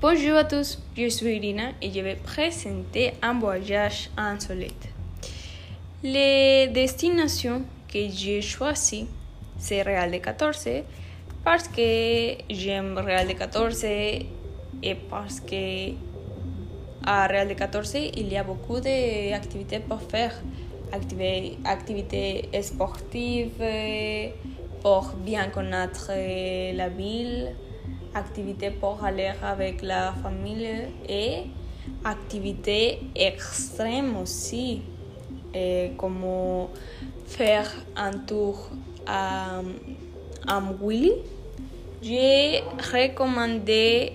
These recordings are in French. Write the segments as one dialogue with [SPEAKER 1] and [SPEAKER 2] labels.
[SPEAKER 1] Bonjour à tous, je suis Irina et je vais présenter un voyage insolite. Les destinations que j'ai choisies, c'est Real de 14 parce que j'aime Real de 14 et parce que à Real de 14 il y a beaucoup d'activités pour faire, activités sportives pour bien connaître la ville activités pour aller avec la famille et activités extrêmes aussi, comme faire un tour à, à. J'ai recommandé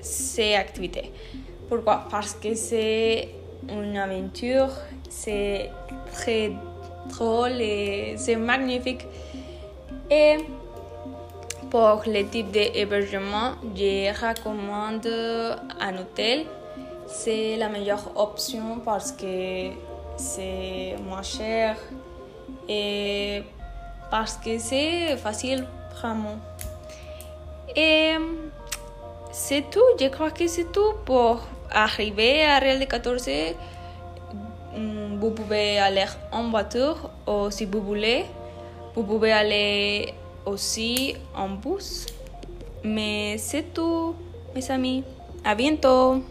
[SPEAKER 1] ces activités. Pourquoi? Parce que c'est une aventure, c'est très drôle et c'est magnifique. Et pour le type d'hébergement, je recommande un hôtel. C'est la meilleure option parce que c'est moins cher et parce que c'est facile vraiment. Et c'est tout, je crois que c'est tout pour arriver à Real de 14. Vous pouvez aller en voiture ou si vous voulez, vous pouvez aller aussi en bus. Mais c'est tout, mes amis. A bientôt.